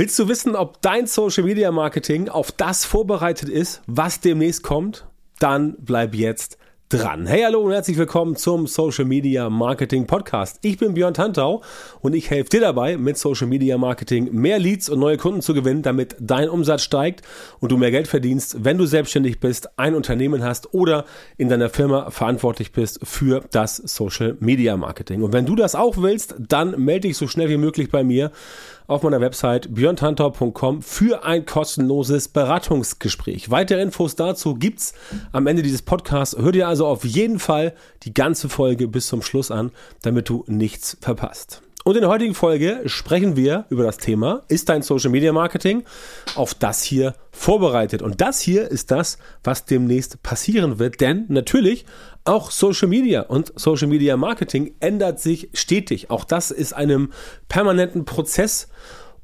Willst du wissen, ob dein Social Media Marketing auf das vorbereitet ist, was demnächst kommt? Dann bleib jetzt dran. Hey, hallo und herzlich willkommen zum Social Media Marketing Podcast. Ich bin Björn Tantau und ich helfe dir dabei, mit Social Media Marketing mehr Leads und neue Kunden zu gewinnen, damit dein Umsatz steigt und du mehr Geld verdienst, wenn du selbstständig bist, ein Unternehmen hast oder in deiner Firma verantwortlich bist für das Social Media Marketing. Und wenn du das auch willst, dann melde dich so schnell wie möglich bei mir auf meiner Website björntantau.com für ein kostenloses Beratungsgespräch. Weitere Infos dazu gibt's am Ende dieses Podcasts. Hör dir also auf jeden Fall die ganze Folge bis zum Schluss an, damit du nichts verpasst. Und in der heutigen Folge sprechen wir über das Thema, ist dein Social Media Marketing auf das hier vorbereitet? Und das hier ist das, was demnächst passieren wird, denn natürlich auch Social Media und Social Media Marketing ändert sich stetig. Auch das ist einem permanenten Prozess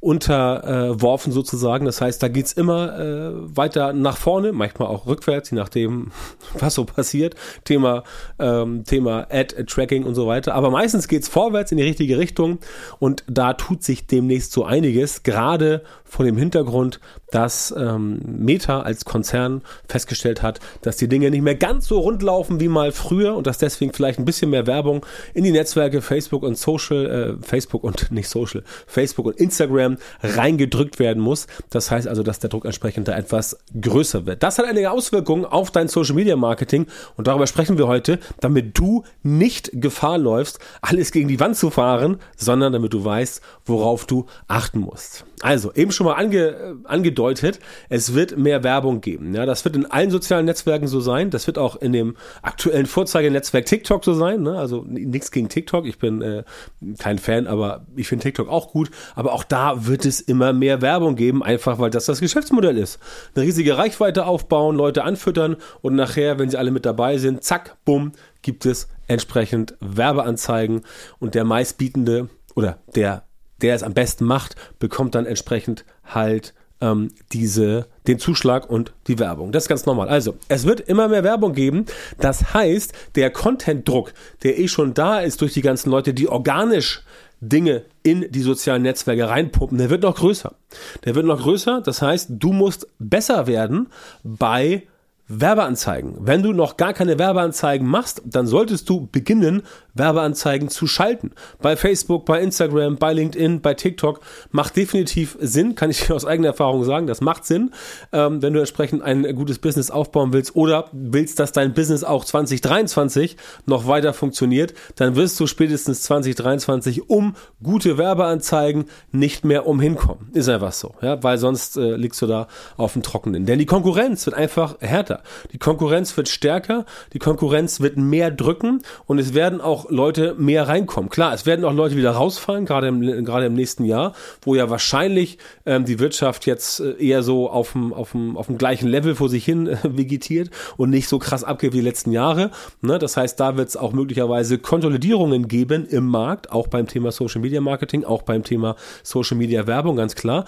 unterworfen sozusagen. Das heißt, da geht's immer äh, weiter nach vorne, manchmal auch rückwärts, je nachdem, was so passiert. Thema, ähm, Thema Ad-Tracking und so weiter. Aber meistens geht's vorwärts in die richtige Richtung und da tut sich demnächst so einiges, gerade vor dem Hintergrund, dass ähm, Meta als Konzern festgestellt hat, dass die Dinge nicht mehr ganz so rund laufen wie mal früher und dass deswegen vielleicht ein bisschen mehr Werbung in die Netzwerke Facebook und Social, äh, Facebook und nicht Social, Facebook und Instagram reingedrückt werden muss. Das heißt also, dass der Druck entsprechend da etwas größer wird. Das hat einige Auswirkungen auf dein Social Media Marketing und darüber sprechen wir heute, damit du nicht Gefahr läufst, alles gegen die Wand zu fahren, sondern damit du weißt, worauf du achten musst. Also, eben schon mal ange, angedeutet, es wird mehr Werbung geben. Ja, das wird in allen sozialen Netzwerken so sein. Das wird auch in dem aktuellen Vorzeigenetzwerk TikTok so sein. Ne? Also nichts gegen TikTok. Ich bin äh, kein Fan, aber ich finde TikTok auch gut. Aber auch da wird es immer mehr Werbung geben, einfach weil das das Geschäftsmodell ist. Eine riesige Reichweite aufbauen, Leute anfüttern und nachher, wenn sie alle mit dabei sind, zack, bumm, gibt es entsprechend Werbeanzeigen und der meistbietende oder der der es am besten macht, bekommt dann entsprechend halt ähm, diese, den Zuschlag und die Werbung. Das ist ganz normal. Also, es wird immer mehr Werbung geben. Das heißt, der Content-Druck, der eh schon da ist durch die ganzen Leute, die organisch Dinge in die sozialen Netzwerke reinpumpen, der wird noch größer. Der wird noch größer. Das heißt, du musst besser werden bei Werbeanzeigen. Wenn du noch gar keine Werbeanzeigen machst, dann solltest du beginnen, Werbeanzeigen zu schalten. Bei Facebook, bei Instagram, bei LinkedIn, bei TikTok macht definitiv Sinn, kann ich dir aus eigener Erfahrung sagen, das macht Sinn, ähm, wenn du entsprechend ein gutes Business aufbauen willst oder willst, dass dein Business auch 2023 noch weiter funktioniert, dann wirst du spätestens 2023 um gute Werbeanzeigen nicht mehr umhinkommen. Ist einfach so, ja, weil sonst äh, liegst du da auf dem Trockenen. Denn die Konkurrenz wird einfach härter. Die Konkurrenz wird stärker, die Konkurrenz wird mehr drücken und es werden auch Leute mehr reinkommen. Klar, es werden auch Leute wieder rausfallen, gerade im, gerade im nächsten Jahr, wo ja wahrscheinlich ähm, die Wirtschaft jetzt äh, eher so auf dem, auf, dem, auf dem gleichen Level vor sich hin äh, vegetiert und nicht so krass abgeht wie die letzten Jahre. Ne? Das heißt, da wird es auch möglicherweise Konsolidierungen geben im Markt, auch beim Thema Social Media Marketing, auch beim Thema Social Media Werbung, ganz klar.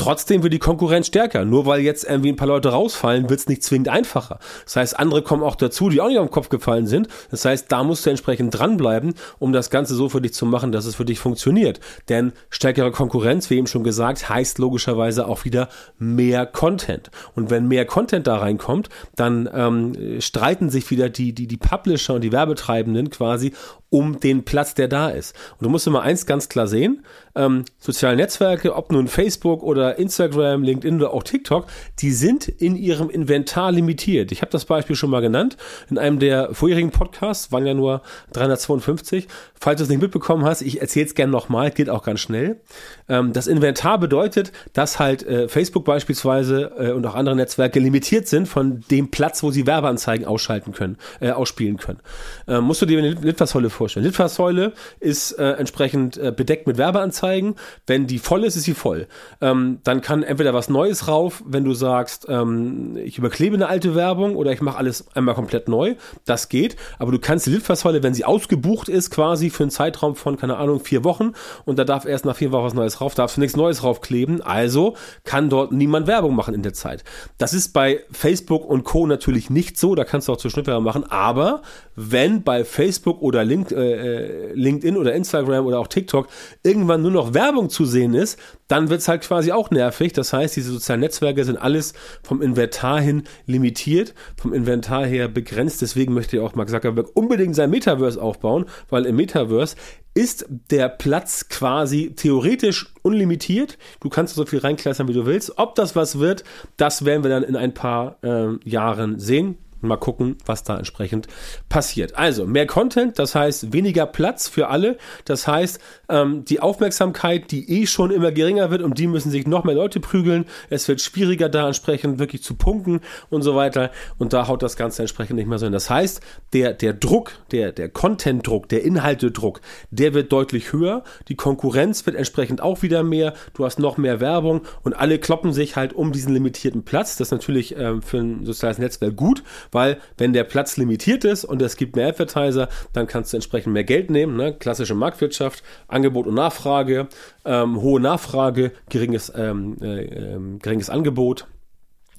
Trotzdem wird die Konkurrenz stärker. Nur weil jetzt irgendwie ein paar Leute rausfallen, wird es nicht zwingend einfacher. Das heißt, andere kommen auch dazu, die auch nicht auf den Kopf gefallen sind. Das heißt, da musst du entsprechend dranbleiben, um das Ganze so für dich zu machen, dass es für dich funktioniert. Denn stärkere Konkurrenz, wie eben schon gesagt, heißt logischerweise auch wieder mehr Content. Und wenn mehr Content da reinkommt, dann ähm, streiten sich wieder die, die, die Publisher und die Werbetreibenden quasi um den Platz, der da ist. Und du musst immer eins ganz klar sehen, ähm, soziale Netzwerke, ob nun Facebook oder Instagram, LinkedIn oder auch TikTok, die sind in ihrem Inventar limitiert. Ich habe das Beispiel schon mal genannt in einem der vorherigen Podcasts, waren ja nur 352. Falls du es nicht mitbekommen hast, ich erzähle es gerne nochmal, geht auch ganz schnell. Ähm, das Inventar bedeutet, dass halt äh, Facebook beispielsweise äh, und auch andere Netzwerke limitiert sind von dem Platz, wo sie Werbeanzeigen ausschalten können, äh, ausspielen können. Ähm, musst du dir eine Litfaßsäule vorstellen. Litfaßsäule ist äh, entsprechend äh, bedeckt mit Werbeanzeigen. Wenn die voll ist, ist sie voll. Ähm, dann kann entweder was Neues rauf, wenn du sagst, ähm, ich überklebe eine alte Werbung oder ich mache alles einmal komplett neu. Das geht. Aber du kannst die Litfaßsäule, wenn sie ausgebucht ist, quasi für einen Zeitraum von, keine Ahnung, vier Wochen und da darf erst nach vier Wochen was Neues rauf, darfst du nichts Neues raufkleben. Also kann dort niemand Werbung machen in der Zeit. Das ist bei Facebook und Co. natürlich nicht so. Da kannst du auch zur Schnittwerbung machen. Aber wenn bei Facebook oder LinkedIn äh, LinkedIn oder Instagram oder auch TikTok irgendwann nur noch Werbung zu sehen ist, dann wird es halt quasi auch nervig. Das heißt, diese sozialen Netzwerke sind alles vom Inventar hin limitiert, vom Inventar her begrenzt. Deswegen möchte ja auch Mark Zuckerberg unbedingt sein Metaverse aufbauen, weil im Metaverse ist der Platz quasi theoretisch unlimitiert. Du kannst so viel reinkleistern, wie du willst. Ob das was wird, das werden wir dann in ein paar äh, Jahren sehen. Mal gucken, was da entsprechend passiert. Also mehr Content, das heißt weniger Platz für alle. Das heißt, ähm, die Aufmerksamkeit, die eh schon immer geringer wird, um die müssen sich noch mehr Leute prügeln. Es wird schwieriger, da entsprechend wirklich zu punkten und so weiter. Und da haut das Ganze entsprechend nicht mehr so hin. Das heißt, der, der Druck, der, der Content-Druck, der Inhaltedruck, der wird deutlich höher. Die Konkurrenz wird entsprechend auch wieder mehr. Du hast noch mehr Werbung und alle kloppen sich halt um diesen limitierten Platz. Das ist natürlich ähm, für ein soziales Netzwerk gut weil wenn der Platz limitiert ist und es gibt mehr Advertiser, dann kannst du entsprechend mehr Geld nehmen. Ne? Klassische Marktwirtschaft, Angebot und Nachfrage, ähm, hohe Nachfrage, geringes, ähm, äh, äh, geringes Angebot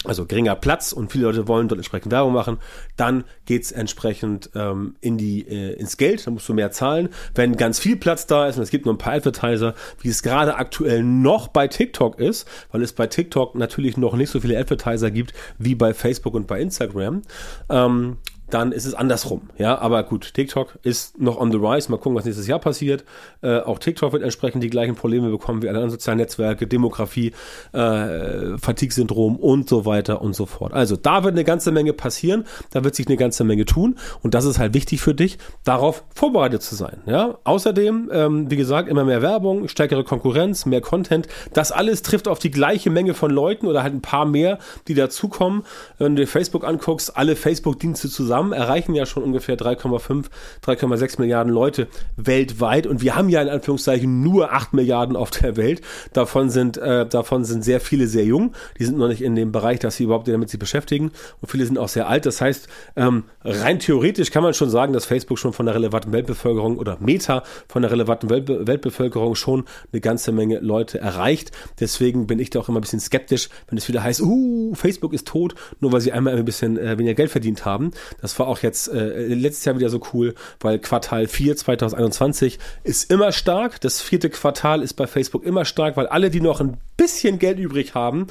also geringer Platz und viele Leute wollen dort entsprechend Werbung machen, dann geht's entsprechend ähm, in die, äh, ins Geld, dann musst du mehr zahlen. Wenn ganz viel Platz da ist und es gibt nur ein paar Advertiser, wie es gerade aktuell noch bei TikTok ist, weil es bei TikTok natürlich noch nicht so viele Advertiser gibt wie bei Facebook und bei Instagram, ähm, dann ist es andersrum. Ja, aber gut, TikTok ist noch on the rise. Mal gucken, was nächstes Jahr passiert. Äh, auch TikTok wird entsprechend die gleichen Probleme bekommen wie alle anderen sozialen Netzwerke, Demografie, äh, Fatigue-Syndrom und so weiter und so fort. Also da wird eine ganze Menge passieren, da wird sich eine ganze Menge tun und das ist halt wichtig für dich, darauf vorbereitet zu sein. Ja, außerdem, ähm, wie gesagt, immer mehr Werbung, stärkere Konkurrenz, mehr Content. Das alles trifft auf die gleiche Menge von Leuten oder halt ein paar mehr, die dazukommen. Wenn du dir Facebook anguckst, alle Facebook-Dienste zusammen zusammen erreichen ja schon ungefähr 3,5, 3,6 Milliarden Leute weltweit und wir haben ja in Anführungszeichen nur 8 Milliarden auf der Welt. Davon sind, äh, davon sind sehr viele sehr jung. Die sind noch nicht in dem Bereich, dass sie überhaupt damit sich beschäftigen und viele sind auch sehr alt. Das heißt, ähm, rein theoretisch kann man schon sagen, dass Facebook schon von der relevanten Weltbevölkerung oder Meta von der relevanten Weltbe Weltbevölkerung schon eine ganze Menge Leute erreicht. Deswegen bin ich da auch immer ein bisschen skeptisch, wenn es wieder heißt, uh, Facebook ist tot, nur weil sie einmal ein bisschen äh, weniger Geld verdient haben. Das das war auch jetzt äh, letztes Jahr wieder so cool, weil Quartal 4 2021 ist immer stark. Das vierte Quartal ist bei Facebook immer stark, weil alle, die noch ein bisschen Geld übrig haben,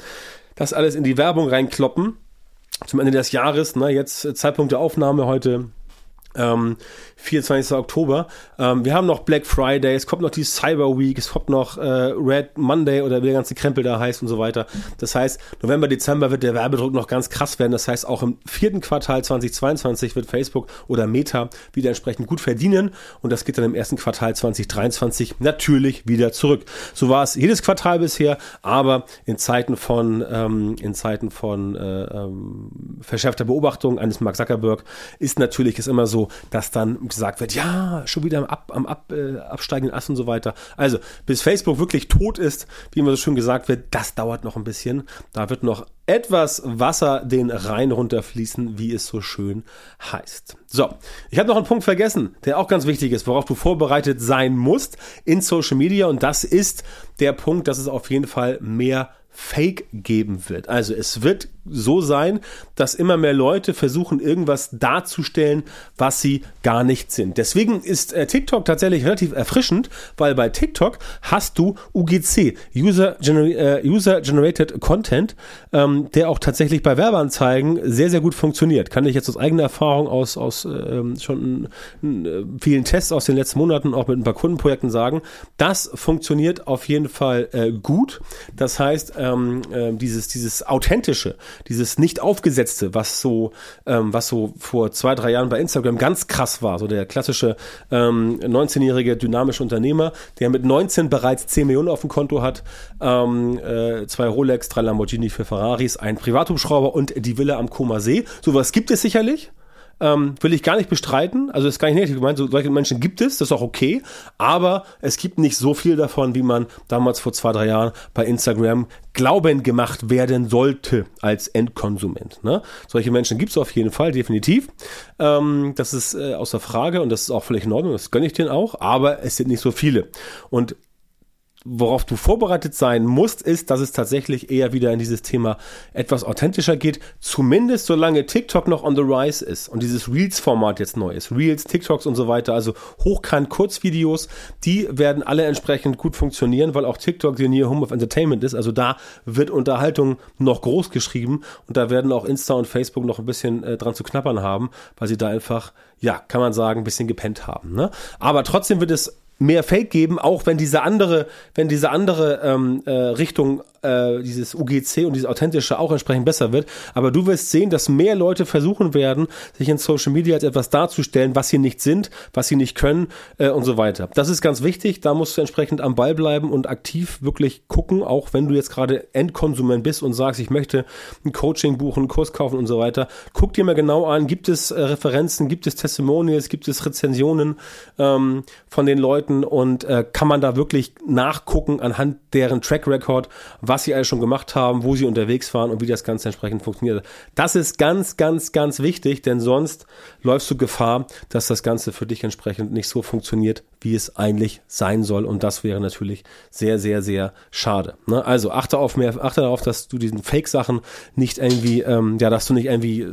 das alles in die Werbung reinkloppen. Zum Ende des Jahres, ne, jetzt äh, Zeitpunkt der Aufnahme heute ähm, 24. Oktober. Ähm, wir haben noch Black Friday, es kommt noch die Cyber Week, es kommt noch äh, Red Monday oder wie der ganze Krempel da heißt und so weiter. Das heißt, November, Dezember wird der Werbedruck noch ganz krass werden. Das heißt, auch im vierten Quartal 2022 wird Facebook oder Meta wieder entsprechend gut verdienen und das geht dann im ersten Quartal 2023 natürlich wieder zurück. So war es jedes Quartal bisher, aber in Zeiten von ähm, in Zeiten von äh, ähm, verschärfter Beobachtung eines Mark Zuckerberg ist natürlich es immer so, dass dann gesagt wird, ja, schon wieder am, Ab, am Ab, äh, absteigenden Ast und so weiter. Also, bis Facebook wirklich tot ist, wie immer so schön gesagt wird, das dauert noch ein bisschen. Da wird noch etwas Wasser den Rhein runterfließen, wie es so schön heißt. So, ich habe noch einen Punkt vergessen, der auch ganz wichtig ist, worauf du vorbereitet sein musst in Social Media und das ist der Punkt, dass es auf jeden Fall mehr Fake geben wird. Also es wird so sein, dass immer mehr Leute versuchen, irgendwas darzustellen, was sie gar nicht sind. Deswegen ist äh, TikTok tatsächlich relativ erfrischend, weil bei TikTok hast du UGC, User, Gener äh, User Generated Content, ähm, der auch tatsächlich bei Werbeanzeigen sehr, sehr gut funktioniert. Kann ich jetzt aus eigener Erfahrung aus, aus ähm, schon äh, vielen Tests aus den letzten Monaten, auch mit ein paar Kundenprojekten sagen, das funktioniert auf jeden Fall äh, gut. Das heißt, ähm, äh, dieses, dieses authentische, dieses nicht aufgesetzte, was so, ähm, was so vor zwei, drei Jahren bei Instagram ganz krass war. So der klassische ähm, 19-jährige dynamische Unternehmer, der mit 19 bereits 10 Millionen auf dem Konto hat, ähm, äh, zwei Rolex, drei Lamborghini für Ferraris, ein Privathubschrauber und die Villa am Koma See. Sowas gibt es sicherlich. Ähm, will ich gar nicht bestreiten. Also ist gar nicht negativ gemeint. So, solche Menschen gibt es, das ist auch okay. Aber es gibt nicht so viel davon, wie man damals vor zwei, drei Jahren bei Instagram glauben gemacht werden sollte als Endkonsument. Ne? Solche Menschen gibt es auf jeden Fall, definitiv. Ähm, das ist äh, außer Frage und das ist auch völlig in Ordnung. Das gönne ich denen auch. Aber es sind nicht so viele. Und worauf du vorbereitet sein musst, ist, dass es tatsächlich eher wieder in dieses Thema etwas authentischer geht. Zumindest solange TikTok noch on the rise ist und dieses Reels-Format jetzt neu ist. Reels, TikToks und so weiter, also hochkant Kurzvideos, die werden alle entsprechend gut funktionieren, weil auch TikTok die New Home of Entertainment ist. Also da wird Unterhaltung noch groß geschrieben und da werden auch Insta und Facebook noch ein bisschen äh, dran zu knappern haben, weil sie da einfach, ja, kann man sagen, ein bisschen gepennt haben. Ne? Aber trotzdem wird es mehr Fake geben, auch wenn diese andere, wenn diese andere ähm, äh, Richtung äh, dieses UGC und dieses authentische auch entsprechend besser wird. Aber du wirst sehen, dass mehr Leute versuchen werden, sich in Social Media als etwas darzustellen, was sie nicht sind, was sie nicht können äh, und so weiter. Das ist ganz wichtig. Da musst du entsprechend am Ball bleiben und aktiv wirklich gucken, auch wenn du jetzt gerade Endkonsument bist und sagst, ich möchte ein Coaching buchen, einen Kurs kaufen und so weiter. Guck dir mal genau an, gibt es äh, Referenzen, gibt es Testimonials, gibt es Rezensionen ähm, von den Leuten und äh, kann man da wirklich nachgucken anhand deren Track Record, was sie alles schon gemacht haben, wo sie unterwegs waren und wie das Ganze entsprechend funktioniert. Das ist ganz, ganz, ganz wichtig, denn sonst läufst du Gefahr, dass das Ganze für dich entsprechend nicht so funktioniert, wie es eigentlich sein soll. Und das wäre natürlich sehr, sehr, sehr schade. Ne? Also achte auf mehr, achte darauf, dass du diesen Fake-Sachen nicht irgendwie, ähm, ja, dass du nicht irgendwie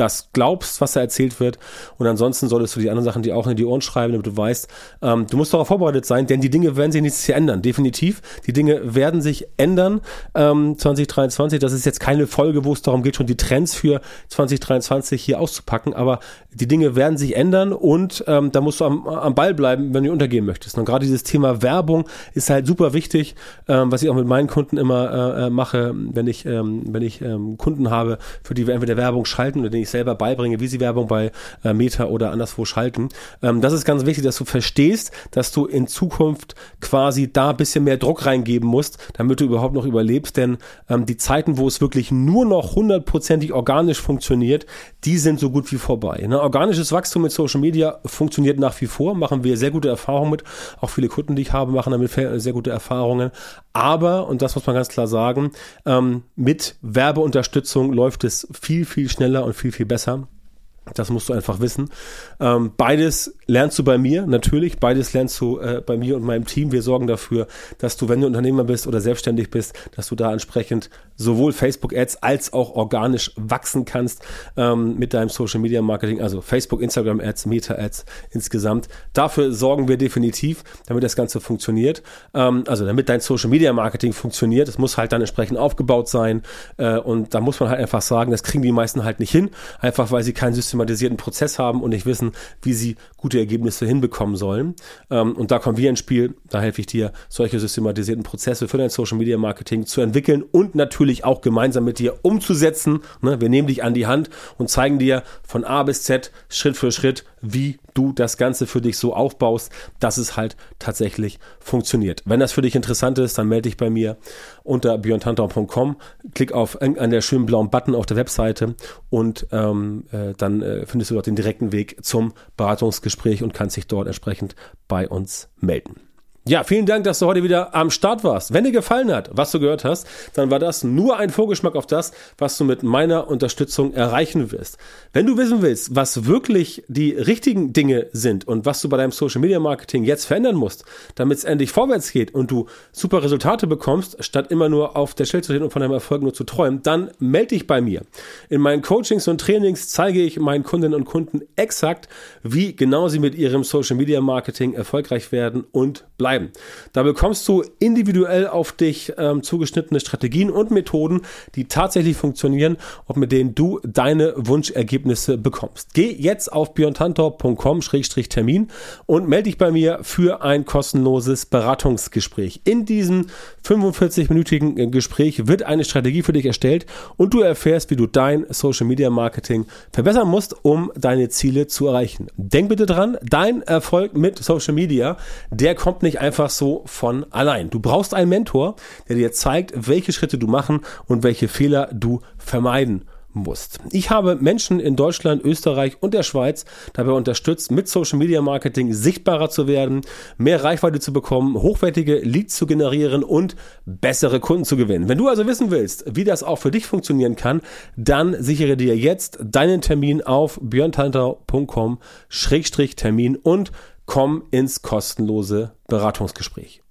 das glaubst, was da erzählt wird. Und ansonsten solltest du die anderen Sachen dir auch in die Ohren schreiben, damit du weißt, ähm, du musst darauf vorbereitet sein, denn die Dinge werden sich nächstes Jahr ändern. Definitiv. Die Dinge werden sich ändern. Ähm, 2023, das ist jetzt keine Folge, wo es darum geht, schon die Trends für 2023 hier auszupacken, aber die Dinge werden sich ändern und ähm, da musst du am, am Ball bleiben, wenn du untergehen möchtest. Und gerade dieses Thema Werbung ist halt super wichtig, ähm, was ich auch mit meinen Kunden immer äh, äh mache, wenn ich, ähm, wenn ich ähm, Kunden habe, für die wir entweder Werbung schalten oder denen ich selber beibringe, wie sie Werbung bei äh, Meta oder anderswo schalten. Ähm, das ist ganz wichtig, dass du verstehst, dass du in Zukunft quasi da ein bisschen mehr Druck reingeben musst, damit du überhaupt noch überlebst, denn ähm, die Zeiten, wo es wirklich nur noch hundertprozentig organisch funktioniert, die sind so gut wie vorbei. Ne? organisches Wachstum mit Social Media funktioniert nach wie vor, machen wir sehr gute Erfahrungen mit. Auch viele Kunden, die ich habe, machen damit sehr gute Erfahrungen. Aber, und das muss man ganz klar sagen, ähm, mit Werbeunterstützung läuft es viel, viel schneller und viel, viel besser. Das musst du einfach wissen. Ähm, beides lernst du bei mir, natürlich. Beides lernst du äh, bei mir und meinem Team. Wir sorgen dafür, dass du, wenn du Unternehmer bist oder selbstständig bist, dass du da entsprechend sowohl Facebook-Ads als auch organisch wachsen kannst ähm, mit deinem Social-Media-Marketing, also Facebook, Instagram-Ads, Meta-Ads insgesamt. Dafür sorgen wir definitiv, damit das Ganze funktioniert. Ähm, also damit dein Social-Media-Marketing funktioniert. Es muss halt dann entsprechend aufgebaut sein. Äh, und da muss man halt einfach sagen, das kriegen die meisten halt nicht hin, einfach weil sie kein System systematisierten Prozess haben und nicht wissen, wie sie gute Ergebnisse hinbekommen sollen. Ähm, und da kommen wir ins Spiel. Da helfe ich dir, solche systematisierten Prozesse für dein Social Media Marketing zu entwickeln und natürlich auch gemeinsam mit dir umzusetzen. Ne? Wir nehmen dich an die Hand und zeigen dir von A bis Z Schritt für Schritt, wie du das Ganze für dich so aufbaust, dass es halt tatsächlich funktioniert. Wenn das für dich interessant ist, dann melde dich bei mir unter björntantau.com, klick auf an der schönen blauen Button auf der Webseite und ähm, äh, dann äh, findest du dort den direkten Weg zum Beratungsgespräch und kannst dich dort entsprechend bei uns melden. Ja, vielen Dank, dass du heute wieder am Start warst. Wenn dir gefallen hat, was du gehört hast, dann war das nur ein Vorgeschmack auf das, was du mit meiner Unterstützung erreichen wirst. Wenn du wissen willst, was wirklich die richtigen Dinge sind und was du bei deinem Social Media Marketing jetzt verändern musst, damit es endlich vorwärts geht und du super Resultate bekommst, statt immer nur auf der Stelle zu stehen und von deinem Erfolg nur zu träumen, dann melde dich bei mir. In meinen Coachings und Trainings zeige ich meinen Kundinnen und Kunden exakt, wie genau sie mit ihrem Social Media Marketing erfolgreich werden und bleiben bleiben. Da bekommst du individuell auf dich ähm, zugeschnittene Strategien und Methoden, die tatsächlich funktionieren und mit denen du deine Wunschergebnisse bekommst. Geh jetzt auf björntantor.com-termin und melde dich bei mir für ein kostenloses Beratungsgespräch. In diesem 45-minütigen äh, Gespräch wird eine Strategie für dich erstellt und du erfährst, wie du dein Social Media Marketing verbessern musst, um deine Ziele zu erreichen. Denk bitte dran, dein Erfolg mit Social Media, der kommt nicht einfach einfach so von allein. Du brauchst einen Mentor, der dir zeigt, welche Schritte du machen und welche Fehler du vermeiden musst. Ich habe Menschen in Deutschland, Österreich und der Schweiz dabei unterstützt, mit Social Media Marketing sichtbarer zu werden, mehr Reichweite zu bekommen, hochwertige Leads zu generieren und bessere Kunden zu gewinnen. Wenn du also wissen willst, wie das auch für dich funktionieren kann, dann sichere dir jetzt deinen Termin auf björntantau.com-termin und komm ins kostenlose Beratungsgespräch.